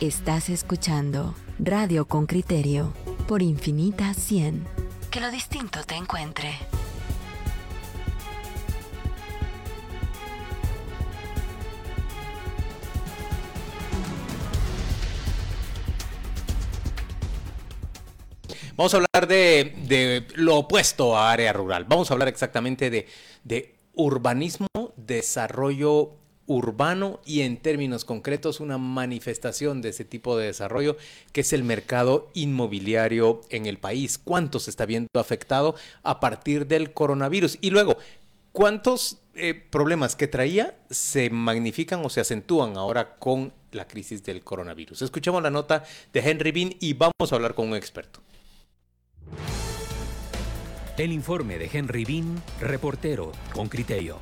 Estás escuchando Radio con Criterio por Infinita 100. Que lo distinto te encuentre. Vamos a hablar de, lo opuesto a área rural. Vamos a hablar exactamente de, de urbanismo, desarrollo urbano y en términos concretos una manifestación de ese tipo de desarrollo que es el mercado inmobiliario en el país. ¿Cuánto se está viendo afectado a partir del coronavirus? Y luego, ¿cuántos eh, problemas que traía se magnifican o se acentúan ahora con la crisis del coronavirus? Escuchemos la nota de Henry Bean y vamos a hablar con un experto. El informe de Henry Bean, reportero con criterio.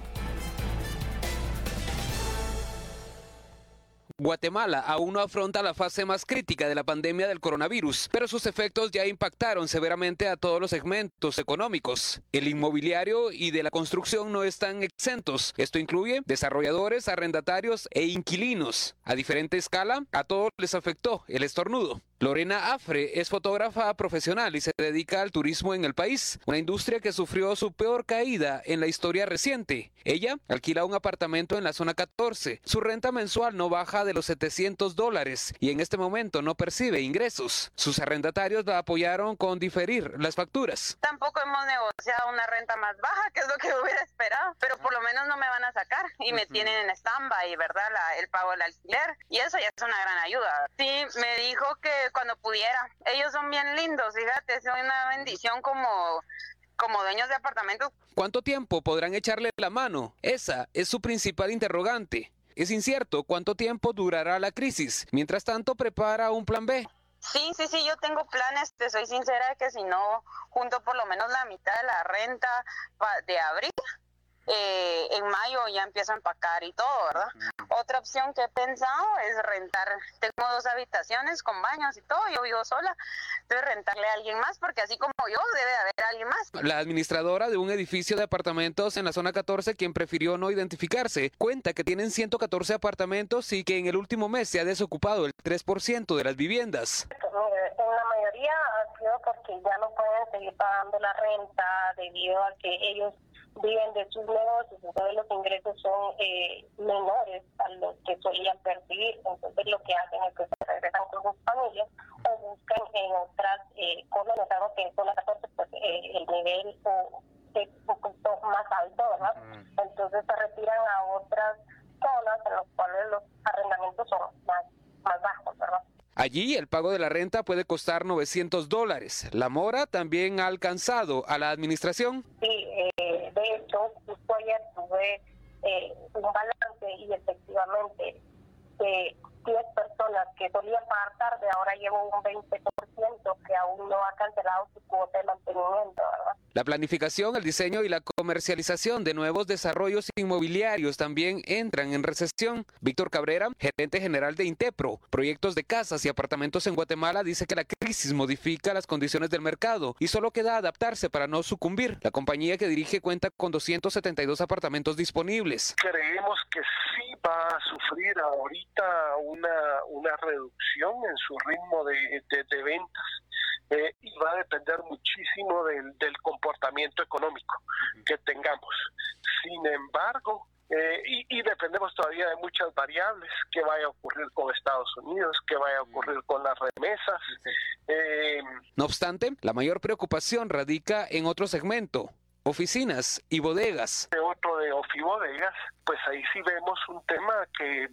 Guatemala aún no afronta la fase más crítica de la pandemia del coronavirus, pero sus efectos ya impactaron severamente a todos los segmentos económicos. El inmobiliario y de la construcción no están exentos. Esto incluye desarrolladores, arrendatarios e inquilinos. A diferente escala, a todos les afectó el estornudo. Lorena Afre es fotógrafa profesional y se dedica al turismo en el país, una industria que sufrió su peor caída en la historia reciente. Ella alquila un apartamento en la zona 14. Su renta mensual no baja de los 700 dólares y en este momento no percibe ingresos. Sus arrendatarios la apoyaron con diferir las facturas. Tampoco hemos negociado una renta más baja, que es lo que hubiera esperado, pero por lo menos no me van a sacar y me tienen en stand-by, ¿verdad? el pago del alquiler y eso ya es una gran ayuda. Sí, me dijo que cuando pudiera. Ellos son bien lindos, fíjate, es una bendición como como dueños de apartamentos. ¿Cuánto tiempo podrán echarle la mano? Esa es su principal interrogante. Es incierto cuánto tiempo durará la crisis. Mientras tanto, prepara un plan B. Sí, sí, sí, yo tengo planes, te soy sincera, que si no junto por lo menos la mitad de la renta de abril, eh, en mayo ya empiezo a empacar y todo, ¿verdad? Otra opción que he pensado es rentar. Tengo dos habitaciones con baños y todo, yo vivo sola. Entonces rentarle a alguien más porque así como yo debe haber alguien más. La administradora de un edificio de apartamentos en la zona 14, quien prefirió no identificarse, cuenta que tienen 114 apartamentos y que en el último mes se ha desocupado el 3% de las viviendas. En la mayoría ha sido porque ya no pueden seguir pagando la renta debido a que ellos viven de sus negocios, entonces los ingresos son eh, menores a los que solían percibir, entonces lo que hacen es que se regresan con sus familias o buscan en otras eh, colonias, algo que en zona 14 pues eh, el nivel es un poquito más alto, ¿verdad? Entonces se retiran a otras zonas en las cuales los arrendamientos son más, más bajos, ¿verdad? Allí el pago de la renta puede costar 900 dólares. ¿La mora también ha alcanzado a la administración? Sí, eh, de hecho, justo ayer tuve eh, un balance y efectivamente de 10 personas que solían pagar tarde, ahora llevo un 20% que aún no ha cancelado su cuota de mantenimiento. La planificación, el diseño y la comercialización de nuevos desarrollos inmobiliarios también entran en recesión. Víctor Cabrera, gerente general de Intepro, proyectos de casas y apartamentos en Guatemala, dice que la crisis modifica las condiciones del mercado y solo queda adaptarse para no sucumbir. La compañía que dirige cuenta con 272 apartamentos disponibles. Creemos que sí va a sufrir ahorita una, una reducción en su ritmo de, de ventas eh, y va a depender muchísimo del, del comportamiento económico que tengamos. Sin embargo, eh, y, dependemos todavía de muchas variables, qué vaya a ocurrir con Estados Unidos, qué vaya a ocurrir con las remesas. Eh, no obstante, la mayor preocupación radica en otro segmento, oficinas y bodegas. De otro de ofibodegas, pues ahí sí vemos un tema que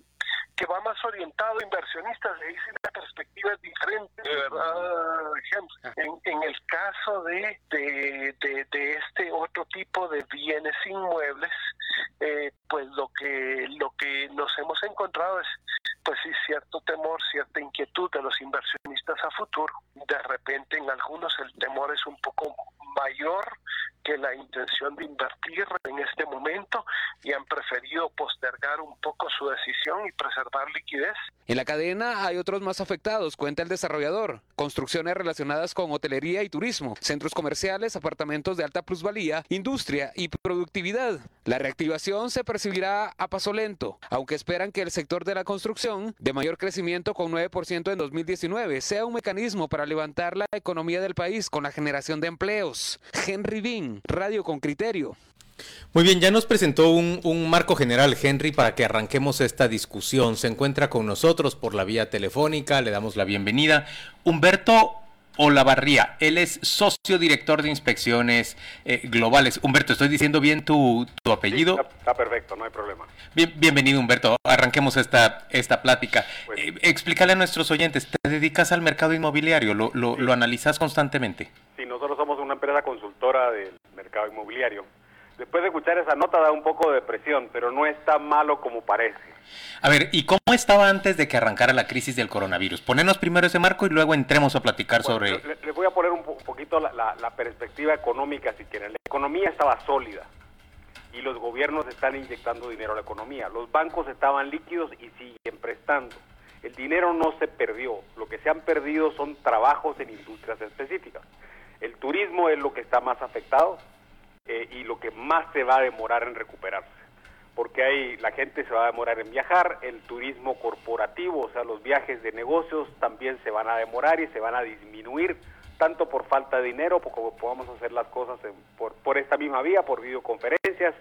que va más orientado a inversionistas, ahí sí la perspectiva es diferente, ¿verdad, En, en el caso de, de, de, este otro tipo de bienes inmuebles, eh, pues lo que, lo que nos hemos encontrado es pues sí, cierto temor, cierta inquietud de los inversionistas a futuro. De repente en algunos el temor es un poco mayor que la intención de invertir en este momento y han preferido postergar un poco su decisión y preservar liquidez. En la cadena hay otros más afectados, cuenta el desarrollador. Construcciones relacionadas con hotelería y turismo, centros comerciales, apartamentos de alta plusvalía, industria y productividad. La reactivación se percibirá a paso lento, aunque esperan que el sector de la construcción, de mayor crecimiento con 9% en 2019, sea un mecanismo para levantar la economía del país con la generación de empleos. Henry Bean, Radio con Criterio. Muy bien, ya nos presentó un, un, marco general, Henry, para que arranquemos esta discusión. Se encuentra con nosotros por la vía telefónica, le damos la bienvenida. Humberto Olavarría, él es socio director de inspecciones eh, globales. Humberto, ¿estoy diciendo bien tu, tu apellido? Sí, está, está, perfecto, no hay problema. Bien, bienvenido, Humberto. Arranquemos esta, esta plática. Pues, eh, explícale a nuestros oyentes, ¿te dedicas al mercado inmobiliario? ¿Lo, lo, sí. ¿Lo analizas constantemente? Sí, nosotros somos una empresa consultora del mercado inmobiliario. Después de escuchar esa nota da un poco de depresión, pero no es tan malo como parece. A ver, ¿y cómo estaba antes de que arrancara la crisis del coronavirus? Ponernos primero ese marco y luego entremos a platicar bueno, sobre... Les le voy a poner un poquito la, la, la, perspectiva económica, si quieren. La economía estaba sólida y los gobiernos están inyectando dinero a la economía. Los bancos estaban líquidos y siguen prestando. El dinero no se perdió. Lo que se han perdido son trabajos en industrias específicas. El turismo es lo que está más afectado eh, y lo que más se va a demorar en recuperarse porque hay la gente se va a demorar en viajar, el turismo corporativo, o sea, los viajes de negocios también se van a demorar y se van a disminuir, tanto por falta de dinero como podamos hacer las cosas en, por, por, esta misma vía, por videoconferencias.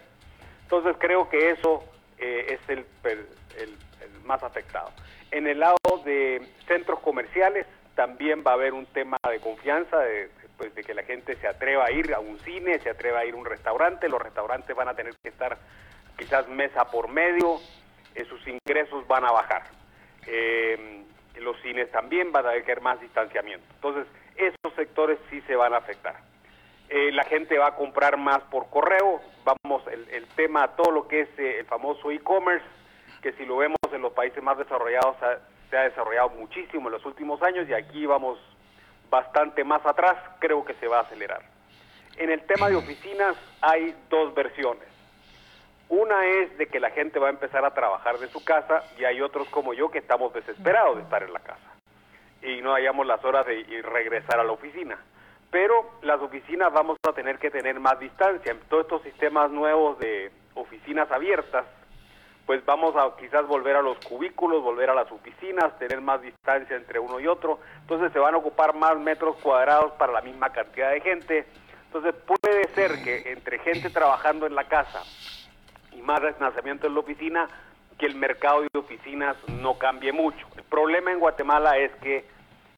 Entonces creo que eso eh, es el, el, el, más afectado. En el lado de centros comerciales también va a haber un tema de confianza, de, pues, de que la gente se atreva a ir a un cine, se atreva a ir a un restaurante, los restaurantes van a tener que estar quizás mesa por medio, eh, sus ingresos van a bajar. Eh, los cines también van a haber más distanciamiento. Entonces, esos sectores sí se van a afectar. Eh, la gente va a comprar más por correo, vamos, el, el tema, todo lo que es eh, el famoso e-commerce, que si lo vemos en los países más desarrollados ha, se ha desarrollado muchísimo en los últimos años y aquí vamos bastante más atrás, creo que se va a acelerar. En el tema de oficinas hay dos versiones una es de que la gente va a empezar a trabajar de su casa y hay otros como yo que estamos desesperados de estar en la casa y no hayamos las horas de ir regresar a la oficina. Pero las oficinas vamos a tener que tener más distancia. En todos estos sistemas nuevos de oficinas abiertas, pues vamos a quizás volver a los cubículos, volver a las oficinas, tener más distancia entre uno y otro. Entonces se van a ocupar más metros cuadrados para la misma cantidad de gente. Entonces puede ser que entre gente trabajando en la casa y más desplazamiento en la oficina, que el mercado de oficinas no cambie mucho. El problema en Guatemala es que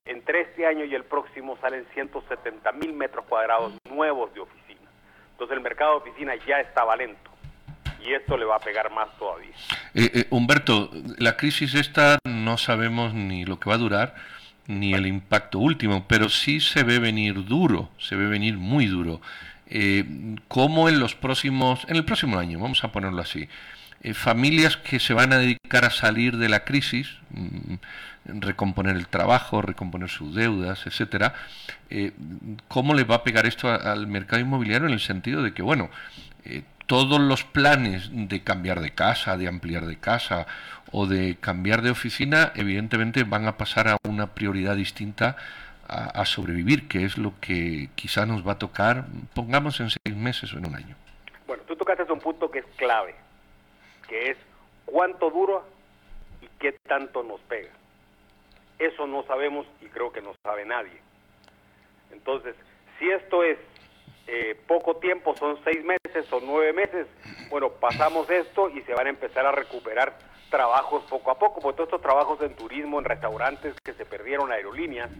entre este año y el próximo salen 170 mil metros cuadrados nuevos de oficina. Entonces el mercado de oficina ya estaba lento y esto le va a pegar más todavía. Eh, eh, Humberto, la crisis esta no sabemos ni lo que va a durar ni el impacto último, pero sí se ve venir duro, se ve venir muy duro eh, cómo en los próximos, en el próximo año, vamos a ponerlo así, familias que se van a dedicar a salir de la crisis, mmm, recomponer el trabajo, recomponer sus deudas, etcétera, ¿cómo le va a pegar esto al mercado inmobiliario en el sentido de que, bueno, todos los planes de cambiar de casa, de ampliar de casa o de cambiar de oficina, evidentemente van a pasar a una prioridad distinta a, sobrevivir, que es lo que quizá nos va a tocar, pongamos en seis meses o en un año. Bueno, tú tocaste un punto que es clave, que es cuánto dura y qué tanto nos pega. Eso no sabemos y creo que no sabe nadie. Entonces, si esto es eh, poco tiempo, son seis meses o nueve meses, bueno, pasamos esto y se van a empezar a recuperar trabajos poco a poco, porque todos estos trabajos en turismo, en restaurantes que se perdieron aerolíneas,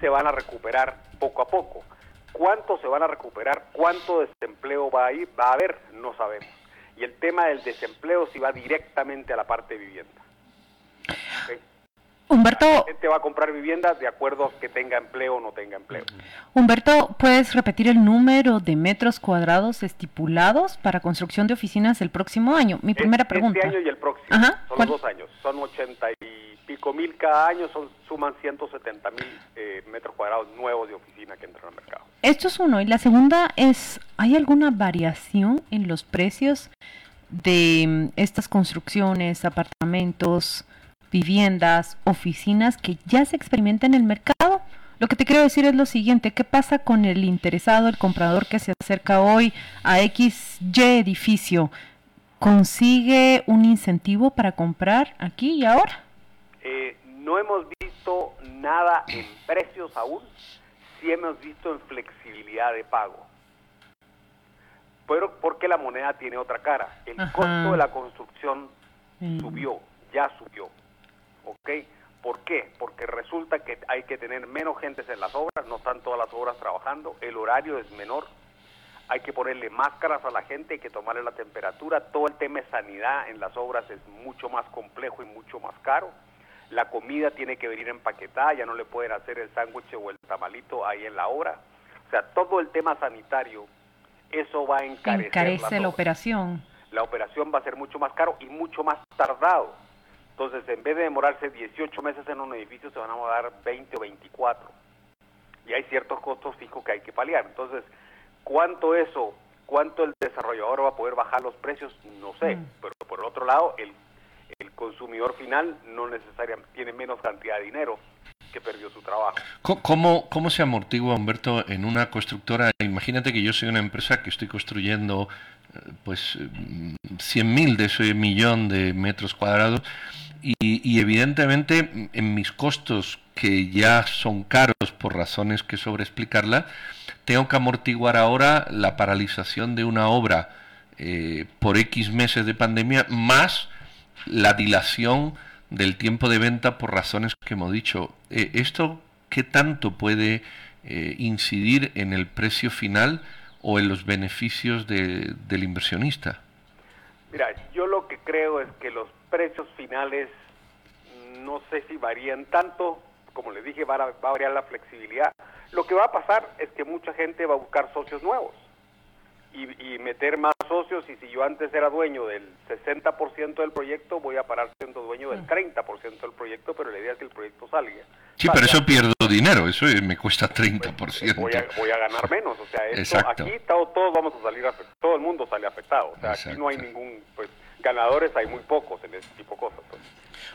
se van a recuperar poco a poco. ¿Cuánto se van a recuperar? ¿Cuánto desempleo va a, ir, va a haber? No sabemos. Y el tema del desempleo sí va directamente a la parte de vivienda. Humberto. La gente va a comprar viviendas de acuerdo a que tenga empleo o no tenga empleo. Humberto, ¿puedes repetir el número de metros cuadrados estipulados para construcción de oficinas el próximo año? Mi primera este pregunta. Este año y el próximo. Ajá. Son dos años. Son 80 y pico mil cada año, son, suman 170 mil eh, metros cuadrados nuevos de oficina que entran al mercado. Esto es uno. Y la segunda es, ¿hay alguna variación en los precios de mm, estas construcciones, apartamentos, viviendas, oficinas que ya se experimentan en el mercado? Lo que te quiero decir es lo siguiente, ¿qué pasa con el interesado, el comprador que se acerca hoy a XY edificio? ¿Consigue un incentivo para comprar aquí y ahora? Eh, no hemos visto nada en precios aún, sí hemos visto en flexibilidad de pago. Pero porque la moneda tiene otra cara. El costo de la construcción Mm. subió, ya subió. ¿Ok? ¿Por qué? Porque resulta que hay que tener menos gentes en las obras, no están todas las obras trabajando, el horario es menor, hay que ponerle máscaras a la gente, hay que tomarle la temperatura, todo el tema de sanidad en las obras es mucho más complejo y mucho más caro. La comida tiene que venir empaquetada, ya no le pueden hacer el sándwich o el tamalito ahí en la obra. O sea, todo el tema sanitario, eso va a encarecer Encarece la operación. La operación va a ser mucho más caro y mucho más tardado. Entonces, en vez de demorarse 18 meses en un edificio, se van a demorar 20 o 24. Y hay ciertos costos fijos que hay que paliar. Entonces, ¿cuánto eso, cuánto el desarrollador va a poder bajar los precios? No sé. Mm. Pero por el otro lado, el, el consumidor final no necesariamente tiene menos cantidad de dinero que perdió su trabajo. Co- ¿Cómo, ¿Cómo se amortigua, Humberto, en una constructora? Imagínate que yo soy una empresa que estoy construyendo pues mm, 100.000 de ese millón de metros cuadrados y, evidentemente en mis costos que ya son caros por razones que sobreexplicarla, tengo que amortiguar ahora la paralización de una obra eh, por X meses de pandemia más la dilación del tiempo de venta por razones que hemos dicho. Eh, ¿Esto qué tanto puede eh, incidir en el precio final o en los beneficios de- del inversionista? Mira, yo lo que creo es que los precios finales no sé si varían tanto, como les dije, va a, va a variar la flexibilidad. Lo que va a pasar es que mucha gente va a buscar socios nuevos y, y meter más socios y si yo antes era dueño del 60% del proyecto, voy a parar siendo dueño del 30% del proyecto, pero la idea es que el proyecto salga. Sí, pero eso pierdo dinero, eso eh, me cuesta 30%. Voy a, voy a ganar menos, o sea, esto, Exacto. aquí todo- todos vamos a salir, afect- todo el mundo sale afectado, o sea, aquí no hay ningún, pues, ganadores hay muy pocos en ese tipo de cosas. pues.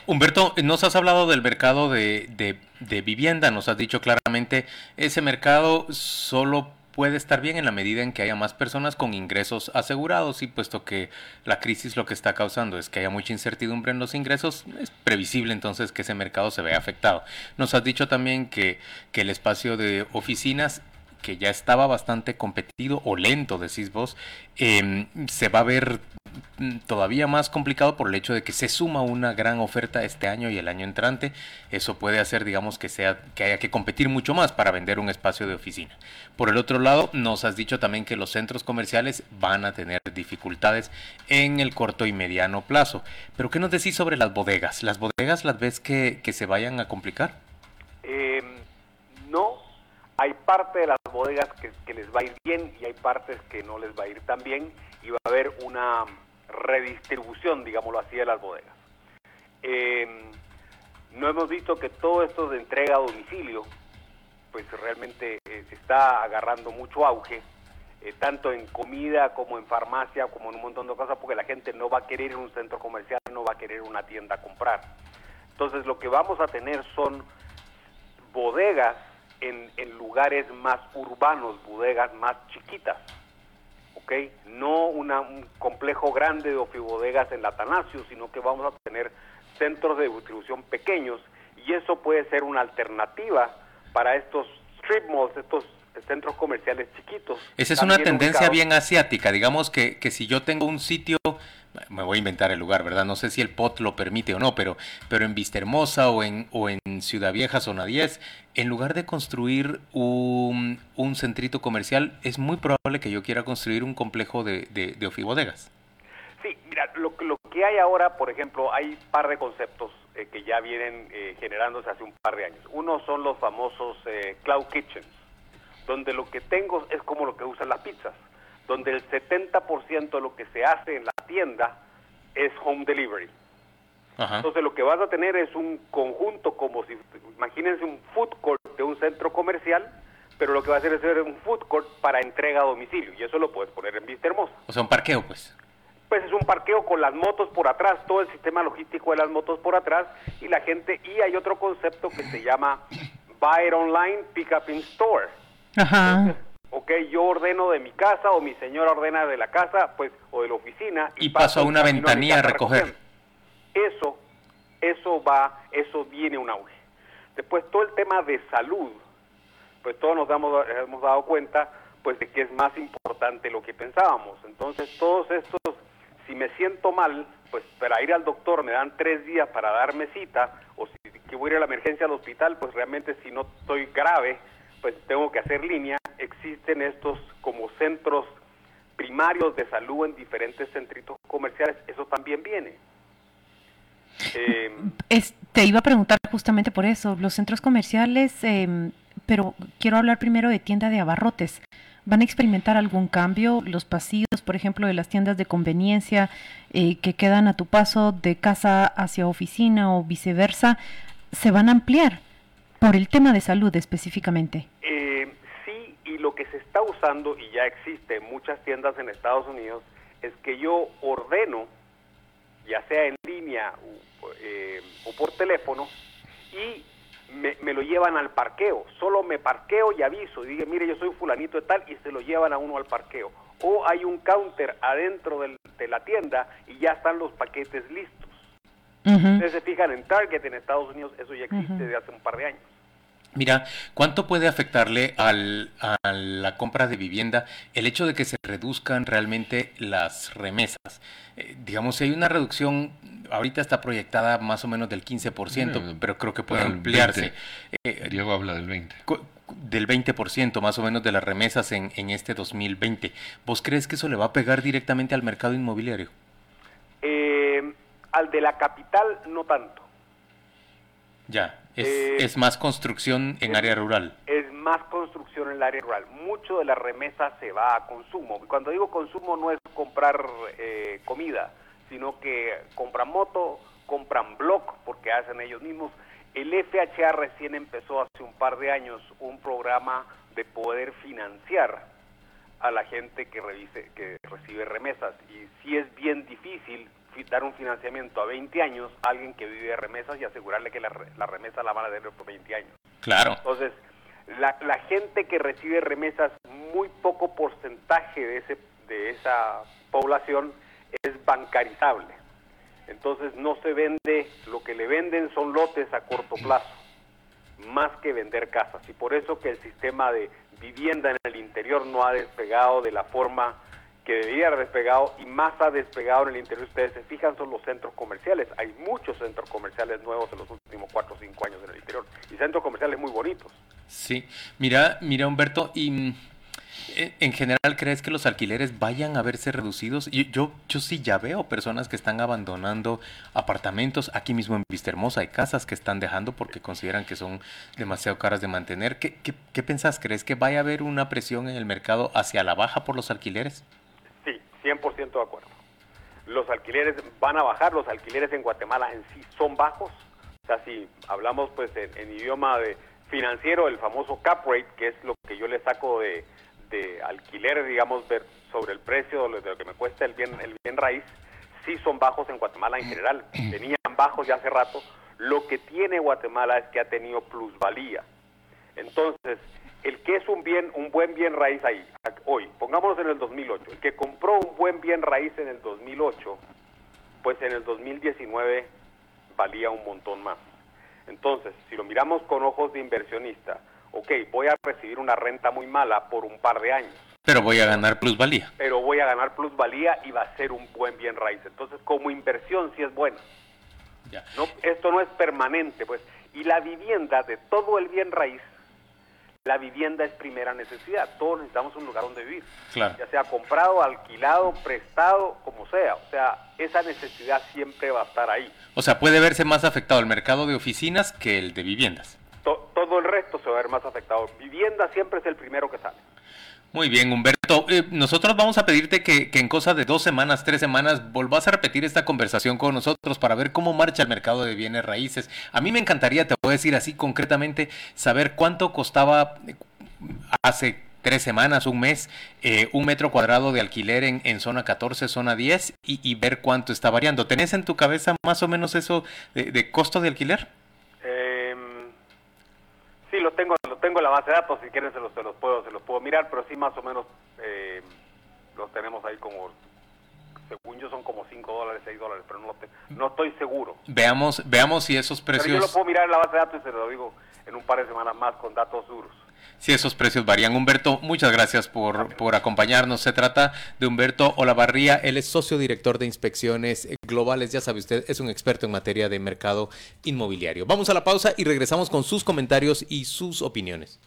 Humberto, nos has hablado del mercado de, de- de vivienda, nos has dicho claramente, ese mercado solo puede estar bien en la medida en que haya más personas con ingresos asegurados y puesto que la crisis lo que está causando es que haya mucha incertidumbre en los ingresos, es previsible entonces que ese mercado se vea afectado. Nos has dicho también que, que el espacio de oficinas que ya estaba bastante competido o lento, decís vos, em, se va a ver mm, todavía más complicado por el hecho de que se suma una gran oferta este año y el año entrante. Eso puede hacer, digamos, que sea que haya que competir mucho más para vender un espacio de oficina. Por el otro lado, nos has dicho también que los centros comerciales van a tener dificultades en el corto y mediano plazo. Pero ¿qué nos decís sobre las bodegas? ¿Las bodegas las ves que, que se vayan a complicar? Hay parte de las bodegas que, les va a ir bien y hay partes que no les va a ir tan bien y va a haber una redistribución, digámoslo así, de las bodegas. Eh, no hemos visto que todo esto de entrega a domicilio, pues realmente eh, se está agarrando mucho auge, eh, tanto en comida como en farmacia, como en un montón de cosas, porque la gente no va a querer ir a un centro comercial, no va a querer una tienda a comprar. Entonces lo que vamos a tener son bodegas en, en lugares más urbanos, bodegas más chiquitas, ¿ok? No una, un complejo grande de ofibodegas en la Atanasio, sino que vamos a tener centros de distribución pequeños y eso puede ser una alternativa para estos strip malls, estos centros comerciales chiquitos. Esa es una tendencia ubicados- bien asiática. Digamos que, que si yo tengo un sitio, me voy a inventar el lugar, ¿verdad? No sé si el POT lo permite o no, pero, pero en Vista Hermosa o en, o en Ciudad Vieja, zona 10, en lugar de construir un, un centrito comercial, es muy probable que yo quiera construir un complejo de, de, de. Sí, mira, lo, lo que hay ahora, por ejemplo, hay un par de conceptos eh, que ya vienen eh, generándose hace un par de años. Uno son los famosos eh, cloud kitchens, donde lo que tengo es como lo que usan las pizzas, donde el 70% de lo que se hace en la tienda es home delivery. Entonces lo que vas a tener es un conjunto como si, imagínense un food court de un centro comercial, pero lo que va a hacer es ser un food court para entrega a domicilio y eso lo puedes poner en Vista Hermosa. O sea, un parqueo pues. Pues es un parqueo con las motos por atrás, todo el sistema logístico de las motos por atrás y la gente, y hay otro concepto que se llama Buy It Online, Pick Up in Store. Ajá. Ok, yo ordeno de mi casa o mi señora ordena de la casa, pues, o de la oficina. Y paso a una ventanilla a recoger. Eso, eso va, eso viene un auge. Después todo el tema de salud, pues todos nos damos, hemos dado cuenta, pues de que es más importante lo que pensábamos. Entonces todos estos, si me siento mal, pues para ir al doctor me dan tres días para darme cita, o si que voy a ir a la emergencia al hospital, pues realmente si no estoy grave, pues tengo que hacer línea. Existen estos como centros primarios de salud en diferentes centritos comerciales, eso también viene. Eh, te iba a preguntar justamente por eso, los centros comerciales, em, pero quiero hablar primero de tienda de abarrotes. ¿Van a experimentar algún cambio? Los pasillos, por ejemplo, de las tiendas de conveniencia eh, que quedan a tu paso de casa hacia oficina o viceversa, ¿se van a ampliar por el tema de salud específicamente? Eh, sí, y lo que se está usando, y ya existe en muchas tiendas en Estados Unidos, es que yo ordeno, ya sea en línea o, eh, o por teléfono, y me, lo llevan al parqueo. Solo me parqueo y aviso, y digo, mire, yo soy fulanito de tal, y se lo llevan a uno al parqueo. O hay un counter adentro de la tienda y ya están los paquetes listos. Ustedes se fijan en Target en Estados Unidos, eso ya existe desde hace un par de años. Mira, ¿cuánto puede afectarle al- a la compra de vivienda el hecho de que se reduzcan realmente las remesas? Eh, digamos, si hay una reducción, ahorita está proyectada más o menos del 15%, Bueno, pero creo que puede ampliarse. 20. Eh, Diego habla del 20. cu- del 20% más o menos de las remesas en, en este 2020. ¿Vos crees que eso le va a pegar directamente al mercado inmobiliario? Eh, al de la capital, no tanto. Ya, es, Eh, es más construcción en es- área rural. Es más construcción en el área rural. Mucho de la remesa se va a consumo. Cuando digo consumo no es comprar eh, comida, sino que compran moto, compran block, porque hacen ellos mismos. El FHA recién empezó hace un par de años un programa de poder financiar a la gente que, revise, que recibe remesas. Y sí es bien difícil dar un financiamiento a 20 años a alguien que vive de remesas y asegurarle que la, la remesa la van a tener por 20 años. Claro. Entonces, la, la gente que recibe remesas, muy poco porcentaje de, ese, de esa población es bancarizable. Entonces no se vende, lo que le venden son lotes a corto plazo, más que vender casas. Y por eso que el sistema de vivienda en el interior no ha despegado de la forma que debería haber despegado y más ha despegado en el interior. Ustedes se fijan, son los centros comerciales. Hay muchos centros comerciales nuevos en los últimos 4 o 5 años en el interior y centros comerciales muy bonitos. Sí, mira, mira Humberto, y mm, en en general crees que los alquileres vayan a verse reducidos? Y yo, yo sí ya veo personas que están abandonando apartamentos. Aquí mismo en Vistahermosa hay casas que están dejando porque consideran que son demasiado caras de mantener. ¿Qué, qué, qué pensás? ¿Crees que vaya a haber una presión en el mercado hacia la baja por los alquileres? Sí, 100% de acuerdo. Los alquileres van a bajar, los alquileres en Guatemala en sí son bajos. O sea, si hablamos pues en, en idioma de financiero, el famoso cap rate, que es lo que yo le saco de, de alquiler, digamos, ver sobre el precio de lo, que me cuesta el bien, el bien raíz, sí son bajos en Guatemala en general. Tenían bajos ya hace rato. Lo que tiene Guatemala es que ha tenido plusvalía. Entonces, el que es un bien, un buen bien raíz ahí, hoy, pongámonos en el 2008, el que compró un buen bien raíz en el 2008, pues en el 2019 valía un montón más. Entonces, si lo miramos con ojos de inversionista, ok, voy a recibir una renta muy mala por un par de años, Pero voy a ganar plusvalía. pero voy a ganar plusvalía y va a ser un buen bien raíz. Entonces, como inversión sí es buena. Ya. No, esto no es permanente, pues. Y la vivienda de todo el bien raíz, la vivienda es primera necesidad. Todos necesitamos un lugar donde vivir. Claro. Ya sea comprado, alquilado, prestado, como sea. O sea, esa necesidad siempre va a estar ahí. O sea, puede verse más afectado el mercado de oficinas que el de viviendas. To- todo el resto se va a ver más afectado. Vivienda siempre es el primero que sale. Muy bien, Humberto. Eh, nosotros vamos a pedirte que, en cosa de dos semanas, tres semanas, volvás a repetir esta conversación con nosotros para ver cómo marcha el mercado de bienes raíces. A mí me encantaría, te voy a decir así concretamente, saber cuánto costaba eh, hace tres semanas, un mes, eh, un metro cuadrado de alquiler en, zona 14, zona 10 y, ver cuánto está variando. ¿Tenés en tu cabeza más o menos eso de, costo de alquiler? Lo tengo, lo tengo en la base de datos, si quieren se los, se los puedo, se los puedo mirar, pero sí más o menos eh, los tenemos ahí como según yo son como 5 dólares, 6 dólares, pero no, no estoy seguro. Veamos, veamos si esos precios... Pero yo lo puedo mirar en la base de datos y se lo digo en un par de semanas más con datos duros si esos precios varían. Humberto, muchas gracias por, por acompañarnos. Se trata de Humberto Olavarría, él es socio director de inspecciones globales, ya sabe usted, es un experto en materia de mercado inmobiliario. Vamos a la pausa y regresamos con sus comentarios y sus opiniones.